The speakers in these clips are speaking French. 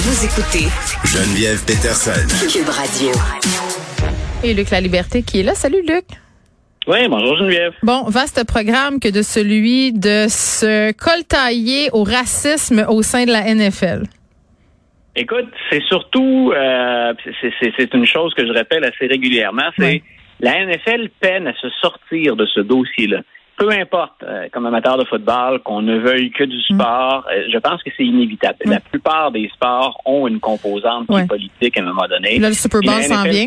Vous écoutez Geneviève Peterson. Cube Radio. Et Luc La Liberté qui est là. Salut Luc. Oui, bonjour Geneviève. Bon, vaste programme que de celui de se coltailler au racisme au sein de la NFL. Écoute, c'est surtout, euh, c'est- une chose que je rappelle assez régulièrement, c'est la NFL peine à se sortir de ce dossier-là. Peu importe, euh, comme amateur de football, qu'on ne veuille que du sport, euh, je pense que c'est inévitable. Mm. La plupart des sports ont une composante qui est politique à un moment donné. Là, le Super Bowl s'en vient.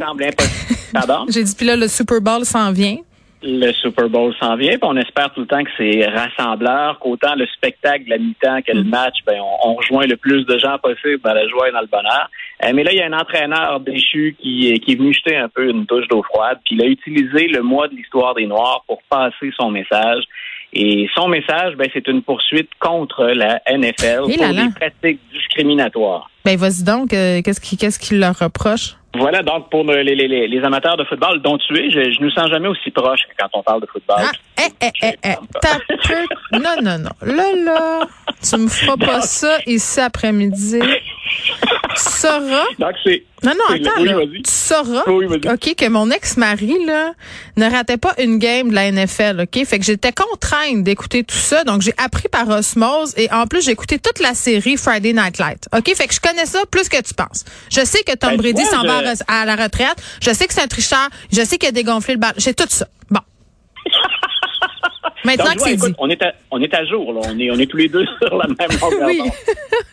Pardon? J'ai dit, puis là, le Super Bowl s'en vient. Le Super Bowl s'en vient, puis on espère tout le temps que c'est rassembleur, qu'autant le spectacle de la mi-temps que le match, ben on, on rejoint le plus de gens possible dans la joie et dans le bonheur. Euh, mais là, il y a un entraîneur déchu qui, qui est venu jeter un peu une touche d'eau froide, puis il a utilisé le mois de l'histoire des Noirs pour passer son message. Et son message, ben, c'est une poursuite contre la NFL Et pour là des pratiques discriminatoires. Ben, vas-y donc. euh, qu'est-ce qui, qu'est-ce qu'il leur reproche? Voilà, donc pour le- les, les- amateurs de football dont tu es, je, ne sens jamais aussi proche que quand on parle de football. Ah, eh, eh, eh, eh. Non, non, non. Là, là, tu me feras pas ça ici après-midi. Tu sauras. Donc c'est Non, non, attends, oui, vas-y. Tu sauras, Oui. OK, que mon ex-mari, là, ne ratait pas une game de la NFL, OK? Fait que j'étais contrainte d'écouter tout ça. Donc, j'ai appris par osmose et en plus, j'ai écouté toute la série Friday Night Light. OK? Fait que je connais ça plus que tu penses. Je sais que Tom Ben, Brady s'en va à la retraite. Je sais que c'est un tricheur. Je sais qu'il a dégonflé le bal. J'ai tout ça. Bon. Maintenant Donc, que écoute, dit. on est à, on est à jour, là. On est, on est tous les deux sur la même longueur Oui.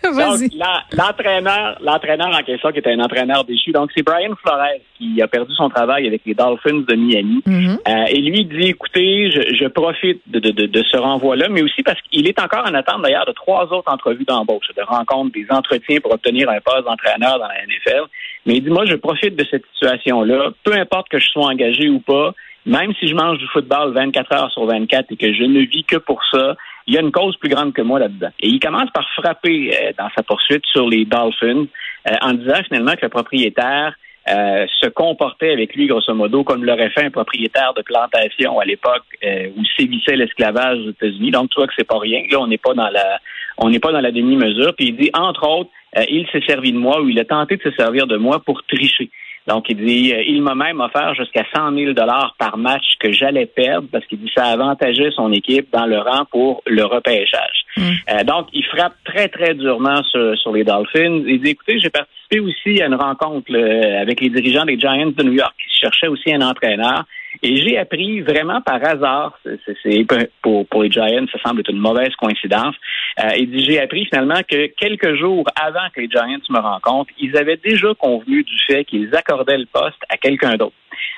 Donc, l'entraîneur, l'entraîneur en question, qui était un entraîneur déchu, donc c'est Brian Flores qui a perdu son travail avec les Dolphins de Miami. Mhm. Euh, et lui dit, écoutez, je, je profite de, de, de, de ce renvoi-là, mais aussi parce qu'il est encore en attente d'ailleurs de trois autres entrevues d'embauche, de rencontres, des entretiens pour obtenir un poste d'entraîneur dans la NFL. Mais il dit, moi, je profite de cette situation-là, peu importe que je sois engagé ou pas, même si je mange du football 24 heures sur 24 et que je ne vis que pour ça, il y a une cause plus grande que moi là-dedans. Et il commence par frapper euh, dans sa poursuite sur les Dolphins euh, en disant finalement que le propriétaire euh, se comportait avec lui, grosso modo, comme l'aurait fait un propriétaire de plantation à l'époque euh, où sévissait l'esclavage aux États-Unis. Donc, tu vois que c'est pas rien. Là, on n'est pas dans la, on n'est pas dans la demi-mesure. Puis il dit, entre autres, euh, il s'est servi de moi ou il a tenté de se servir de moi pour tricher. Donc, il dit, euh, il m'a même offert jusqu'à 100 000 dollars par match que j'allais perdre parce qu'il dit ça avantageait son équipe dans le rang pour le repêchage. Euh, donc, il frappe très, très durement sur, sur les Dolphins. Il dit, écoutez, j'ai participé aussi à une rencontre là, avec les dirigeants des Giants de New York qui cherchaient aussi un entraîneur. Et j'ai appris vraiment par hasard, c'est, pour, pour les Giants, ça semble être une mauvaise coïncidence. Euh, dit, j'ai appris finalement que quelques jours avant que les Giants me rencontrent, ils avaient déjà convenu du fait qu'ils accordaient le poste à quelqu'un d'autre.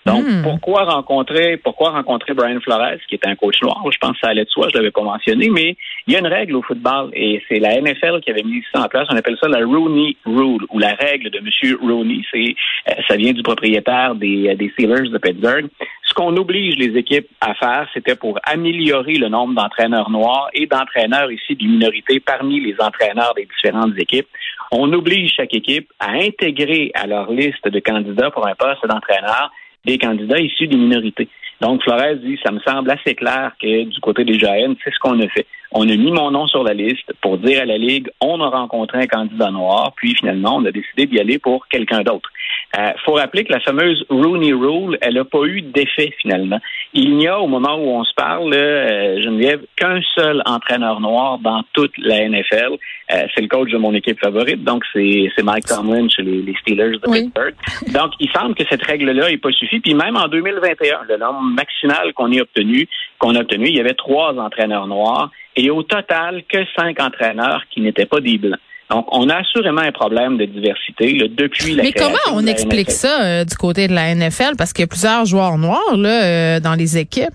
Donc, Hmm. pourquoi rencontrer, pourquoi rencontrer Brian Flores, qui est un coach noir? Je pense que ça allait de soi, je l'avais pas mentionné, mais il y a une règle au football et c'est la NFL qui avait mis ça en place. On appelle ça la Rooney Rule ou la règle de M. Rooney. C'est, euh, ça vient du propriétaire des, euh, des Steelers de Pittsburgh. Ce qu'on oblige les équipes à faire, c'était pour améliorer le nombre d'entraîneurs noirs et d'entraîneurs ici des minorités parmi les entraîneurs des différentes équipes. On oblige chaque équipe à intégrer à leur liste de candidats pour un poste d'entraîneur des candidats issus des minorités. Donc, Flores dit, ça me semble assez clair que du côté des Giants, c'est ce qu'on a fait. On a mis mon nom sur la liste pour dire à la Ligue, on a rencontré un candidat noir, puis finalement, on a décidé d'y aller pour quelqu'un d'autre. Euh, faut rappeler que la fameuse Rooney Rule, elle n'a pas eu d'effet finalement. Il n'y a, au moment où on se parle, euh, Geneviève, qu'un seul entraîneur noir dans toute la NFL. Euh, c'est le coach de mon équipe favorite, donc c'est Mike Tomlin chez les, les Steelers de Oui. Pittsburgh. Donc, il semble que cette règle-là n'est pas suffit. Puis même en 2021, le nombre maximal qu'on ait obtenu, qu'on a obtenu, il y avait trois entraîneurs noirs et au total que cinq entraîneurs qui n'étaient pas des blancs. Donc, on a assurément un problème de diversité là, depuis la Mais comment on de explique NFL. ça euh, du côté de la NFL? Parce qu'il y a plusieurs joueurs noirs là, euh, dans les équipes.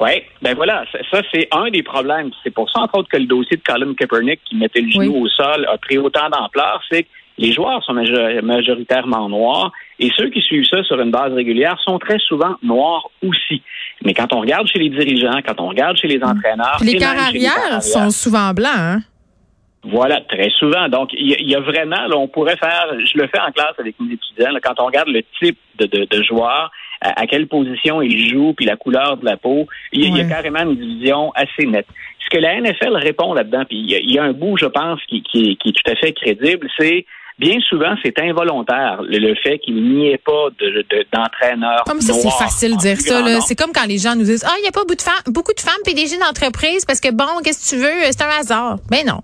Oui, ben voilà, ça, ça, c'est un des problèmes. C'est pour ça, entre autres, que le dossier de Colin Kaepernick qui mettait le genou Oui. au sol a pris autant d'ampleur. C'est que les joueurs sont major- majoritairement noirs et ceux qui suivent ça sur une base régulière sont très souvent noirs aussi. Mais quand on regarde chez les dirigeants, quand on regarde chez les entraîneurs, Puis les chez les sont souvent blancs. Hein? Voilà, très souvent. Donc, il y, a- il y a vraiment, là, on pourrait faire, je le fais en classe avec mes étudiants, là, quand on regarde le type de, de, de joueurs, à, quelle position il joue, puis la couleur de la peau. Il, y a carrément une division assez nette. Ce que la NFL répond là-dedans, puis il y, a, un bout, je pense, qui, qui, qui est tout à fait crédible, c'est bien souvent, c'est involontaire, le, fait qu'il n'y ait pas d'entraîneur. De, comme ça, c'est facile de dire ça. C'est comme quand les gens nous disent Ah, il n'y a pas beaucoup de, femmes, beaucoup de femmes PDG d'entreprise parce que bon, qu'est-ce que tu veux? C'est un hasard. Mais ben non.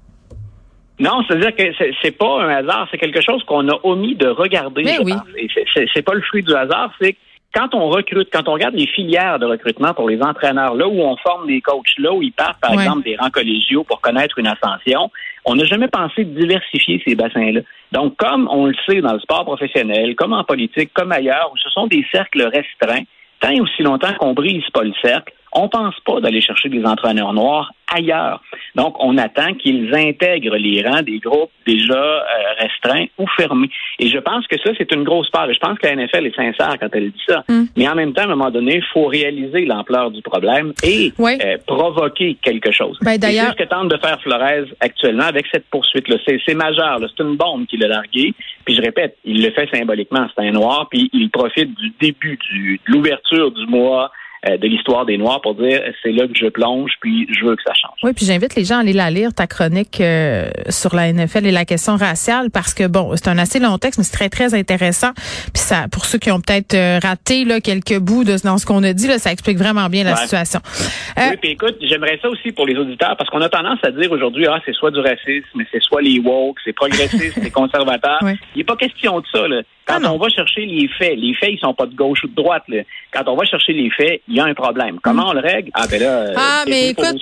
Non, c'est-à-dire que c'est pas un hasard, c'est quelque chose qu'on a omis de regarder. Mais ben oui. C'est pas le fruit du hasard, c'est quand on recrute, quand on regarde les filières de recrutement pour les entraîneurs, là où on forme des coachs, là où ils partent, par exemple, des rangs collégiaux pour connaître une ascension, on n'a jamais pensé de diversifier ces bassins-là. Donc, comme on le sait dans le sport professionnel, comme en politique, comme ailleurs, où ce sont des cercles restreints, tant et aussi longtemps qu'on brise pas le cercle, on pense pas d'aller chercher des entraîneurs noirs ailleurs. Donc, on attend qu'ils intègrent les rangs des groupes déjà euh, restreints ou fermés. Et je pense que ça, c'est une grosse part. je pense que la NFL est sincère quand elle dit ça. Mm. Mais en même temps, à un moment donné, il faut réaliser l'ampleur du problème et euh, provoquer quelque chose. Ben, d'ailleurs, c'est ce que tente de faire Flores actuellement avec cette poursuite-là. C'est majeur. C'est une bombe qu'il a larguée. Puis je répète, il le fait symboliquement. C'est un noir. Puis il profite du début, du, de l'ouverture du mois de l'histoire des Noirs pour dire c'est là que je plonge, puis je veux que ça change. Oui, puis j'invite les gens à aller la lire, ta chronique euh, sur la NFL et la question raciale, parce que bon, c'est un assez long texte, mais c'est très, très intéressant. Puis ça, pour ceux qui ont peut-être euh, raté là, quelques bouts de, dans ce qu'on a dit, là, ça explique vraiment bien la situation. oui, puis écoute, j'aimerais ça aussi pour les auditeurs, parce qu'on a tendance à dire aujourd'hui, ah, c'est soit du racisme, c'est soit les woke, c'est progressiste, c'est conservateur. Il n'est pas question de ça. Là. Quand ah on va chercher les faits, les faits, ils sont pas de gauche ou de droite. Là. Quand on va chercher les faits, il y a un problème. Comment on le règle? Ah, ben là, euh, ah, mais écoute,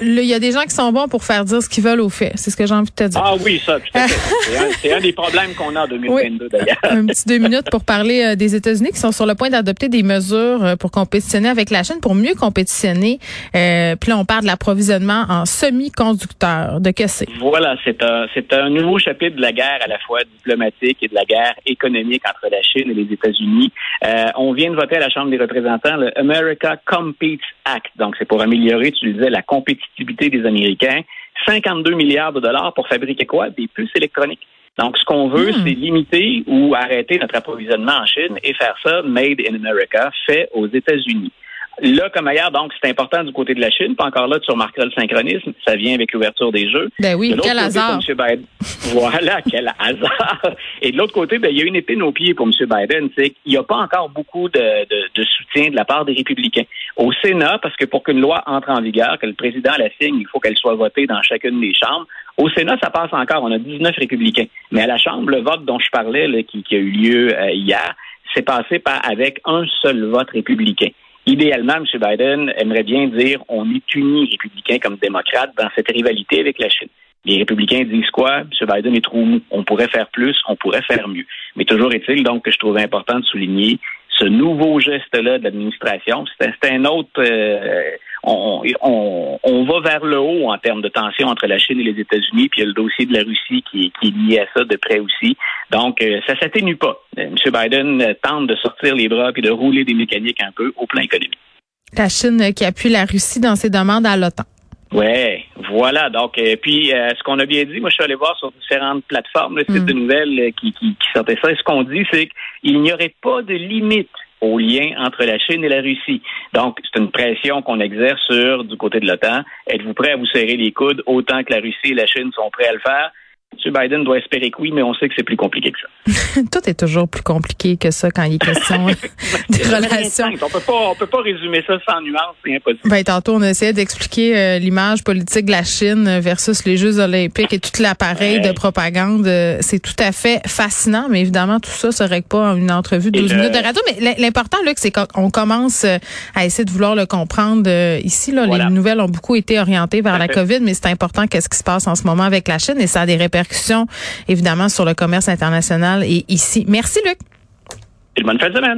il y a des gens qui sont bons pour faire dire ce qu'ils veulent aux faits. C'est ce que j'ai envie de te dire. Ah oui, ça, tout à fait. c'est un, des problèmes qu'on a en 2022, d'ailleurs. Un petit deux minutes pour parler euh, des États-Unis qui sont sur le point d'adopter des mesures euh, pour compétitionner avec la Chine, pour mieux compétitionner. puis là, on parle de l'approvisionnement en semi-conducteurs. De que c'est? Voilà, c'est un, c'est un nouveau chapitre de la guerre à la fois diplomatique et de la guerre économique entre la Chine et les États-Unis. Euh, on vient de voter à la Chambre des représentants le America Competes Act. Donc, c'est pour améliorer, tu le disais, la compétitivité des Américains. 52 milliards de dollars pour fabriquer quoi? Des puces électroniques. Donc, ce qu'on veut, hmm. c'est limiter ou arrêter notre approvisionnement en Chine et faire ça made in America, fait aux États-Unis. Là, comme ailleurs, donc, c'est important du côté de la Chine. Pas encore là, tu remarqueras le synchronisme. Ça vient avec l'ouverture des Jeux. Ben oui, quel hasard. voilà, quel hasard. Et de l'autre côté, ben, il y a une épine au pied pour M. Biden. C'est qu'il n'y a pas encore beaucoup de, de, soutien de la part des républicains. Au Sénat, parce que pour qu'une loi entre en vigueur, que le président la signe, il faut qu'elle soit votée dans chacune des chambres. Au Sénat, ça passe encore. On a 19 républicains. Mais à la Chambre, le vote dont je parlais, qui, a eu lieu euh, hier, s'est passé par, avec un seul vote républicain. Idéalement, M. Biden aimerait bien dire on est unis, républicains comme démocrates, dans cette rivalité avec la Chine. Les républicains disent quoi? M. Biden est trop mou. On pourrait faire plus, on pourrait faire mieux. Mais toujours est-il donc que je trouvais important de souligner ce nouveau geste-là de l'administration. C'est un autre. Euh, on, on, on, va vers le haut en termes de tension entre la Chine et les États-Unis, puis il y a le dossier de la Russie qui, qui est lié à ça de près aussi. Donc, euh, ça s'atténue pas. Euh, M. Biden tente de sortir les bras et de rouler des mécaniques un peu au plan économique. La Chine qui appuie la Russie dans ses demandes à l'OTAN. Ouais, voilà. Donc, puis, ce qu'on a bien dit, moi, je suis allé voir sur différentes plateformes, le site hmm. de nouvelles qui, qui, qui sortait ça. Et ce qu'on dit, c'est qu'il n'y aurait pas de limite au lien entre la Chine et la Russie. Donc, c'est une pression qu'on exerce sur du côté de l'OTAN. Êtes-vous prêt à vous serrer les coudes autant que la Russie et la Chine sont prêts à le faire? M. Biden doit espérer que oui, mais on sait que c'est plus compliqué que ça. Tout est toujours plus compliqué que ça quand il est question des relations. On peut pas, on peut pas résumer ça sans nuance, c'est impossible. Ben, tantôt, on essayait d'expliquer euh, l'image politique de la Chine versus les Jeux olympiques et tout l'appareil de propagande. Euh, c'est tout à fait fascinant, mais évidemment, tout ça ne règle pas en une entrevue de 12 minutes de radio. Mais l'important, Luc, c'est qu'on commence euh, à essayer de vouloir le comprendre ici. Là, Les nouvelles ont beaucoup été orientées vers la COVID, mais c'est important qu'est-ce qui se passe en ce moment avec la Chine et ça a des répercussions évidemment, sur le commerce international et ici. Merci, Luc. Et bonne fin de semaine.